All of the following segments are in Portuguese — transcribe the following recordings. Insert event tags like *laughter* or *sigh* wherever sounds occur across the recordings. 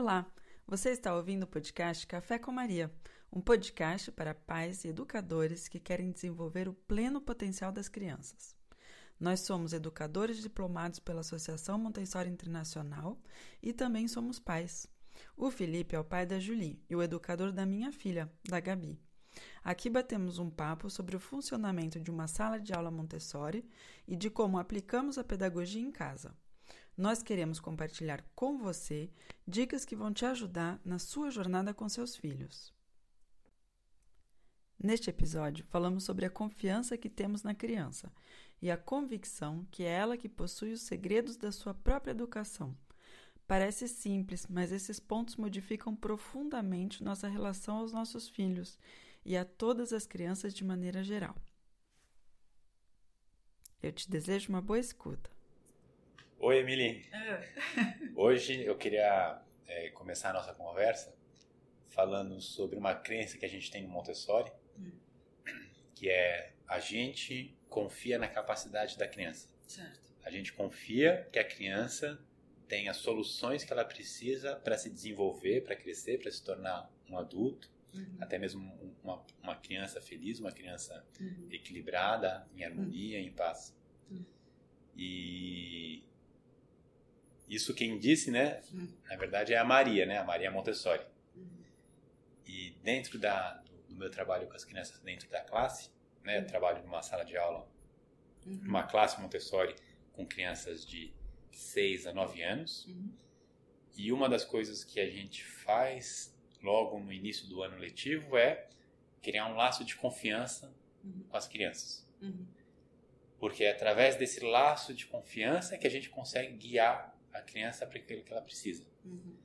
Olá, você está ouvindo o podcast Café com Maria, um podcast para pais e educadores que querem desenvolver o pleno potencial das crianças. Nós somos educadores diplomados pela Associação Montessori Internacional e também somos pais. O Felipe é o pai da Julie e o educador da minha filha, da Gabi. Aqui batemos um papo sobre o funcionamento de uma sala de aula Montessori e de como aplicamos a pedagogia em casa. Nós queremos compartilhar com você dicas que vão te ajudar na sua jornada com seus filhos. Neste episódio, falamos sobre a confiança que temos na criança e a convicção que é ela que possui os segredos da sua própria educação. Parece simples, mas esses pontos modificam profundamente nossa relação aos nossos filhos e a todas as crianças de maneira geral. Eu te desejo uma boa escuta. Oi, Emily. Hoje eu queria é, começar a nossa conversa falando sobre uma crença que a gente tem no Montessori, hum. que é a gente confia na capacidade da criança. Certo. A gente confia que a criança tem as soluções que ela precisa para se desenvolver, para crescer, para se tornar um adulto, uhum. até mesmo uma, uma, criança feliz, uma criança uhum. equilibrada, em harmonia, uhum. em paz. Uhum. E isso quem disse, né? Uhum. Na verdade é a Maria, né? A Maria Montessori. Uhum. E dentro da, do meu trabalho com as crianças dentro da classe, né? Eu trabalho numa sala de aula, numa classe Montessori com crianças de 6 a 9 anos. E uma das coisas que a gente faz logo no início do ano letivo é criar um laço de confiança uhum. com as crianças. Uhum. Porque é através desse laço de confiança que a gente consegue guiar a criança para aquilo que ela precisa. Uhum.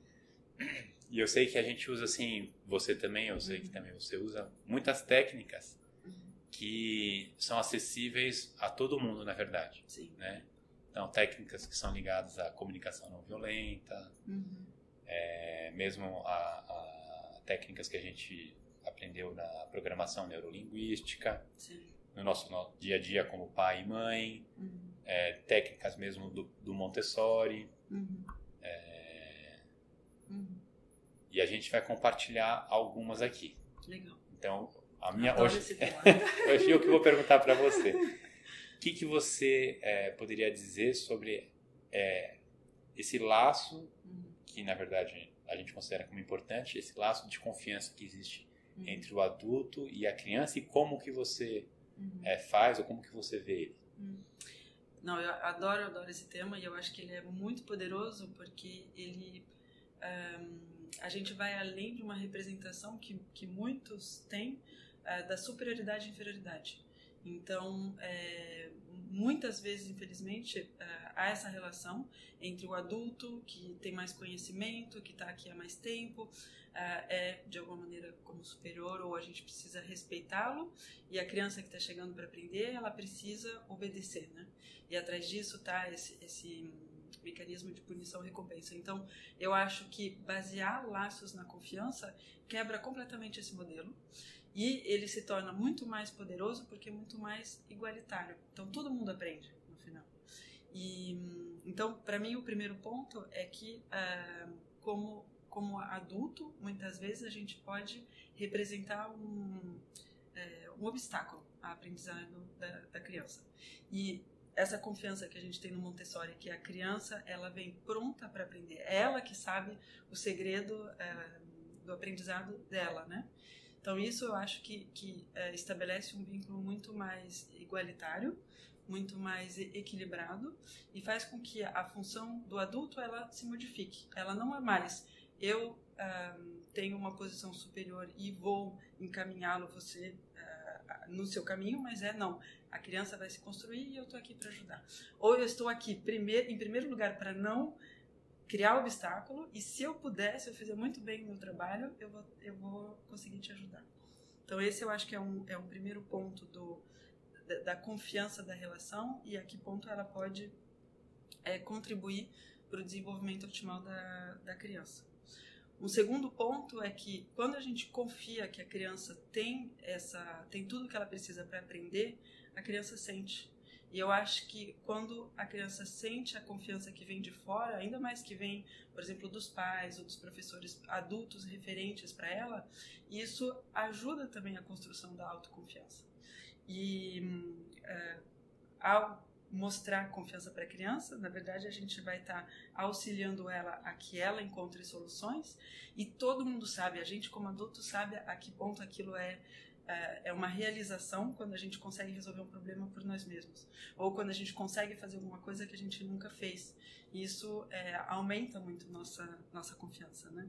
*clears throat* E eu sei que a gente usa assim, você também, eu sei que também você usa muitas técnicas uhum. que são acessíveis a todo mundo, na verdade. Sim. Né? Então, técnicas que são ligadas à comunicação não violenta, uhum. é, mesmo a, a técnicas que a gente aprendeu na programação neurolinguística, Sim. no nosso no dia a dia como pai e mãe, uhum. é, técnicas mesmo do, do Montessori. Uhum. É, uhum. E a gente vai compartilhar algumas aqui. Legal. Então, a minha hoje, *laughs* hoje eu que vou perguntar para você. O que, que você é, poderia dizer sobre é, esse laço uhum. que, na verdade, a gente considera como importante esse laço de confiança que existe uhum. entre o adulto e a criança e como que você uhum. é, faz ou como que você vê ele. Uhum. Não, eu adoro, adoro esse tema e eu acho que ele é muito poderoso porque ele um, a gente vai além de uma representação que, que muitos têm uh, da superioridade e inferioridade. Então, é, muitas vezes, infelizmente, uh, há essa relação entre o adulto que tem mais conhecimento, que está aqui há mais tempo, uh, é de alguma maneira como superior ou a gente precisa respeitá-lo, e a criança que está chegando para aprender, ela precisa obedecer, né? E atrás disso está esse, esse mecanismo de punição e recompensa. Então, eu acho que basear laços na confiança quebra completamente esse modelo. E ele se torna muito mais poderoso porque é muito mais igualitário. Então todo mundo aprende no final. E então, para mim, o primeiro ponto é que, uh, como como adulto, muitas vezes a gente pode representar um, é, um obstáculo à aprendizagem da, da, criança. E essa confiança que a gente tem no Montessori, que a criança ela vem pronta para aprender, é ela que sabe o segredo é, do aprendizado dela, né? Então, isso eu acho que, que é, estabelece um vínculo muito mais igualitário, muito mais equilibrado e faz com que a função do adulto ela se modifique. Ela não é mais eu um, tenho uma posição superior e vou encaminhá-lo você uh, no seu caminho, mas é não. A criança vai se construir e eu estou aqui para ajudar. Ou eu estou aqui primeir, em primeiro lugar para não criar obstáculo e se eu puder, se eu fizer muito bem o meu trabalho, eu vou, eu vou conseguir te ajudar. Então esse eu acho que é um, é um primeiro ponto do, da, da confiança da relação e a que ponto ela pode é, contribuir para o desenvolvimento optimal da, da criança. Um segundo ponto é que quando a gente confia que a criança tem essa tem tudo que ela precisa para aprender, a criança sente E eu acho que quando a criança sente a confiança que vem de fora, ainda mais que vem, por exemplo, dos pais ou dos professores adultos referentes para ela, isso ajuda também a construção da autoconfiança. E é, ao mostrar confiança para a criança, na verdade a gente vai estar tá auxiliando ela a que ela encontre soluções. E todo mundo sabe, a gente como adulto sabe a que ponto aquilo é é, é uma realização quando a gente consegue resolver um problema por nós mesmos. Ou quando a gente consegue fazer alguma coisa que a gente nunca fez. Isso é, aumenta muito nossa nossa confiança né?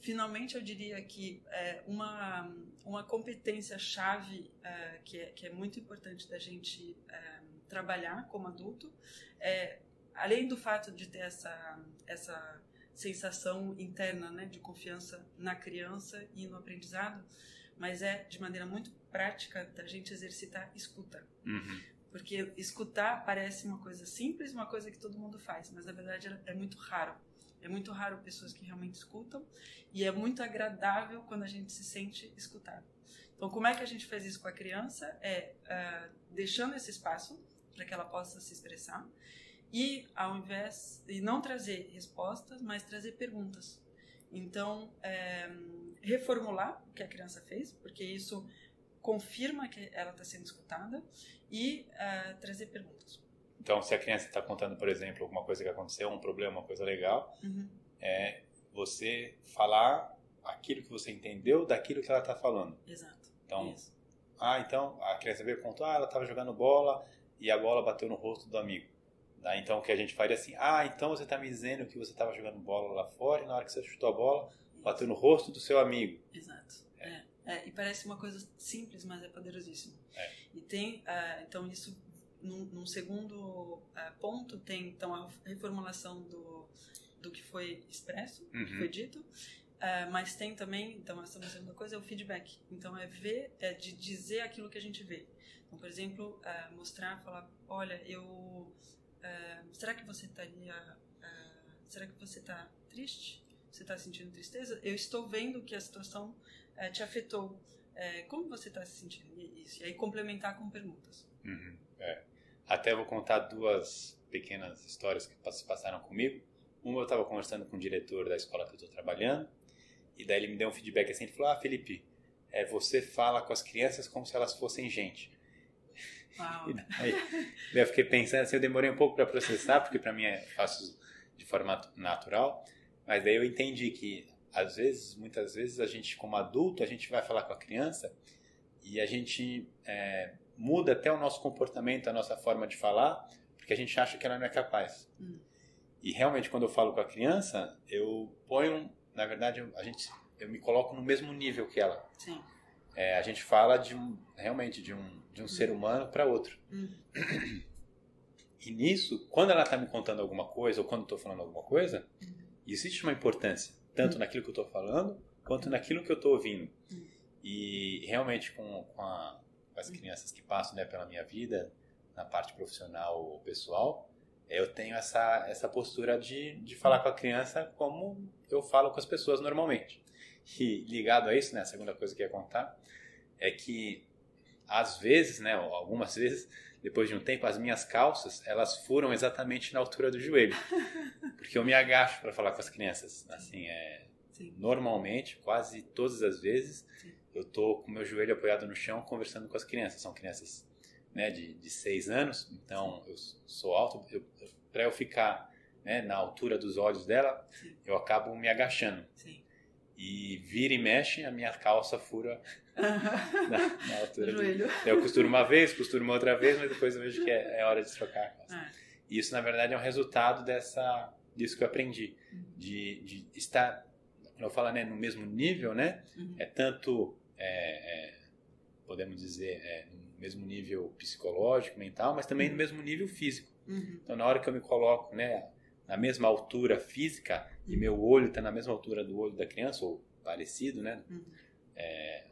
Finalmente eu diria que é, uma uma competência chave é, que, é, que é muito importante da gente é, trabalhar como adulto é além do fato de ter essa essa sensação interna né, de confiança na criança e no aprendizado mas é de maneira muito prática da gente exercitar escuta. Uhum. Porque escutar parece uma coisa simples, uma coisa que todo mundo faz, mas na verdade é muito raro. É muito raro pessoas que realmente escutam e é muito agradável quando a gente se sente escutado. Então, como é que a gente faz isso com a criança? É uh, deixando esse espaço para que ela possa se expressar e, ao invés de não trazer respostas, mas trazer perguntas. Então, é, reformular o que a criança fez, porque isso confirma que ela está sendo escutada e uh, trazer perguntas. Então, se a criança está contando, por exemplo, alguma coisa que aconteceu, um problema, uma coisa legal, uhum. é você falar aquilo que você entendeu daquilo que ela está falando. Exato. Então, Isso. ah, então a criança veio contar, ah, ela estava jogando bola e a bola bateu no rosto do amigo. Daí, então, o que a gente faria assim, ah, então você está me dizendo que você estava jogando bola lá fora e na hora que você chutou a bola, bateu no rosto do seu amigo. Exato. É. É, e parece uma coisa simples, mas é poderosíssimo. É. E tem, uh, então, isso, num, num segundo uh, ponto, tem então a reformulação do, do que foi expresso, uhum. que foi dito, uh, mas tem também, então, essa segunda coisa é o feedback. Então, é ver, é de dizer aquilo que a gente vê. Então, por exemplo, mostrar, falar, olha, eu... será que você estaria... será que você está triste? você está sentindo tristeza, eu estou vendo que a situação é, te afetou. É, como você está se sentindo? Isso. E aí complementar com perguntas. Uhum, é. Até vou contar duas pequenas histórias que se passaram comigo. Uma eu estava conversando com o diretor da escola que eu estou trabalhando e daí ele me deu um feedback assim, ele falou, ah, Felipe, é, você fala com as crianças como se elas fossem gente. Uau. *laughs* E daí, eu fiquei pensando assim, eu demorei um pouco para processar, porque para mim é fácil de forma natural, mas daí eu entendi que, às vezes, muitas vezes, a gente, como adulto, a gente vai falar com a criança e a gente é, muda até o nosso comportamento, a nossa forma de falar, porque a gente acha que ela não é capaz. Hum. E realmente, quando eu falo com a criança, eu ponho, na verdade, a gente, eu me coloco no mesmo nível que ela. Sim. É, a gente fala de um, realmente de um, de um hum. ser humano para outro. Hum. E nisso, quando ela está me contando alguma coisa, ou quando estou falando alguma coisa, hum existe uma importância, tanto hum. naquilo que eu estou falando, quanto naquilo que eu estou ouvindo. Hum. E realmente com, com, a, com as crianças que passam né, pela minha vida, na parte profissional ou pessoal, eu tenho essa, essa postura de, de falar com a criança como eu falo com as pessoas normalmente. E ligado a isso, né, a segunda coisa que eu ia contar, é que às vezes, né, algumas vezes, depois de um tempo, as minhas calças, elas furam exatamente na altura do joelho. *laughs* Porque eu me agacho para falar com as crianças. Assim, é, normalmente, quase todas as vezes, Sim. eu tô com meu joelho apoiado no chão conversando com as crianças. São crianças né, de, de seis anos, então eu sou alto. Para eu ficar né, na altura dos olhos dela, Sim. eu acabo me agachando. Sim. E vira e mexe, a minha calça fura *laughs* na, na altura do joelho. Eu costuro uma vez, costuro uma outra vez, mas depois eu vejo que é, é hora de trocar a calça. É. E isso, na verdade, é um resultado dessa, disso que eu aprendi. Uhum. De, de estar, quando eu falo né, no mesmo nível, né? Uhum. É tanto, é, é, podemos dizer, é, no mesmo nível psicológico, mental, mas também no mesmo nível físico. Uhum. Então, na hora que eu me coloco né, na mesma altura física e meu olho está na mesma altura do olho da criança, ou parecido, né? Uhum. É,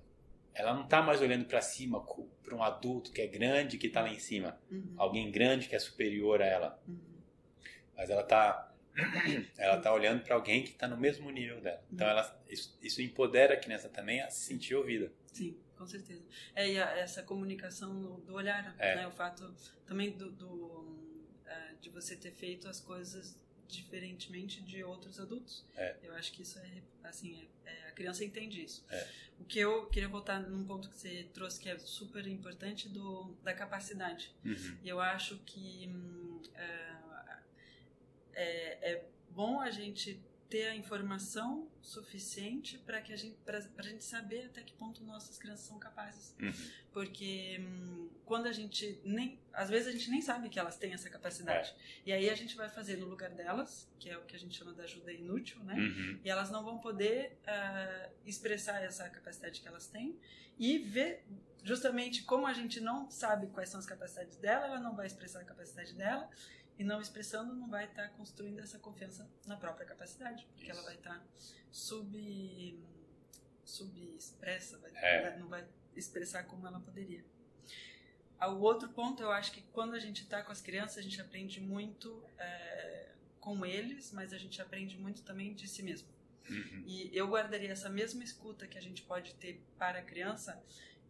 ela não está mais olhando para cima para um adulto que é grande que está lá em cima, Uhum. alguém grande que é superior a ela, Uhum. mas ela está *clears throat* ela tá olhando para alguém que está no mesmo nível dela. Então Uhum. ela isso, isso empodera a criança também a se sentir ouvida. Sim, com certeza. É, e a, essa comunicação do, olhar, é. né? O fato também do, do uh, de você ter feito as coisas diferentemente de outros adultos. É. Eu acho que isso é, assim, é, é, a criança entende isso. É. O que eu queria voltar num ponto que você trouxe que é super importante do, da capacidade. Uhum. E eu acho que hum, é, é, é bom a gente ter a informação suficiente para que a gente para a gente saber até que ponto nossas crianças são capazes uhum. porque hum, quando a gente nem às vezes a gente nem sabe que elas têm essa capacidade é. e aí a gente vai fazer no lugar delas que é o que a gente chama de ajuda inútil né uhum. e elas não vão poder uh, expressar essa capacidade que elas têm e ver justamente como a gente não sabe quais são as capacidades dela ela não vai expressar a capacidade dela e não expressando, não vai estar tá construindo essa confiança na própria capacidade, porque Isso. ela vai estar tá sub subexpressa, vai, é. não vai expressar como ela poderia. Ah, o outro ponto, eu acho que quando a gente está com as crianças, a gente aprende muito é, com eles, mas a gente aprende muito também de si mesmo. Uhum. E eu guardaria essa mesma escuta que a gente pode ter para a criança,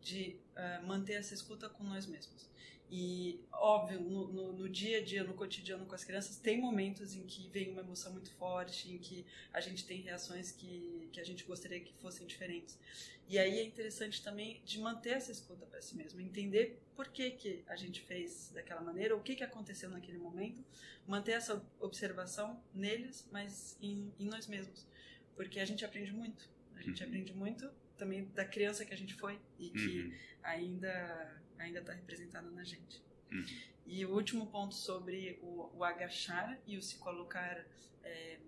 de uh, manter essa escuta com nós mesmos. E, óbvio, no, no, no, dia a dia, no cotidiano com as crianças, tem momentos em que vem uma emoção muito forte, em que a gente tem reações que, que a gente gostaria que fossem diferentes. E aí é interessante também de manter essa escuta para si mesmo, entender por que, que a gente fez daquela maneira, o que, que aconteceu naquele momento, manter essa observação neles, mas em, em nós mesmos. Porque a gente aprende muito. A gente uhum. aprende muito também da criança que a gente foi e que uhum. ainda ainda está representada na gente. Uhum. E o último ponto sobre o, o agachar e o se colocar, é,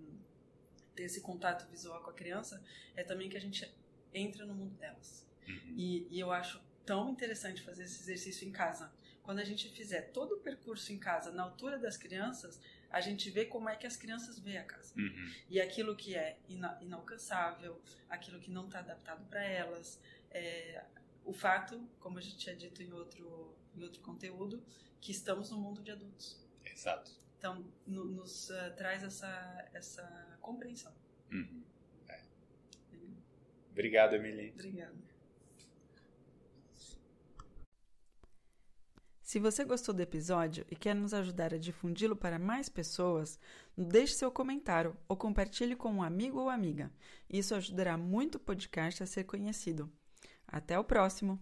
ter esse contato visual com a criança, é também que a gente entra no mundo delas. Uhum. E, e eu acho tão interessante fazer esse exercício em casa. Quando a gente fizer todo o percurso em casa, na altura das crianças, a gente vê como é que as crianças veem a casa. Uhum. E aquilo que é ina inalcançável, aquilo que não está adaptado para elas, é, o fato, como a gente tinha dito em outro, em outro conteúdo, que estamos no mundo de adultos. Exato. Então, no, nos uh, traz essa, essa compreensão. Uhum. É. Obrigado, Emily. Obrigada. Se você gostou do episódio e quer nos ajudar a difundi-lo para mais pessoas, deixe seu comentário ou compartilhe com um amigo ou amiga. Isso ajudará muito o podcast a ser conhecido. Até o próximo!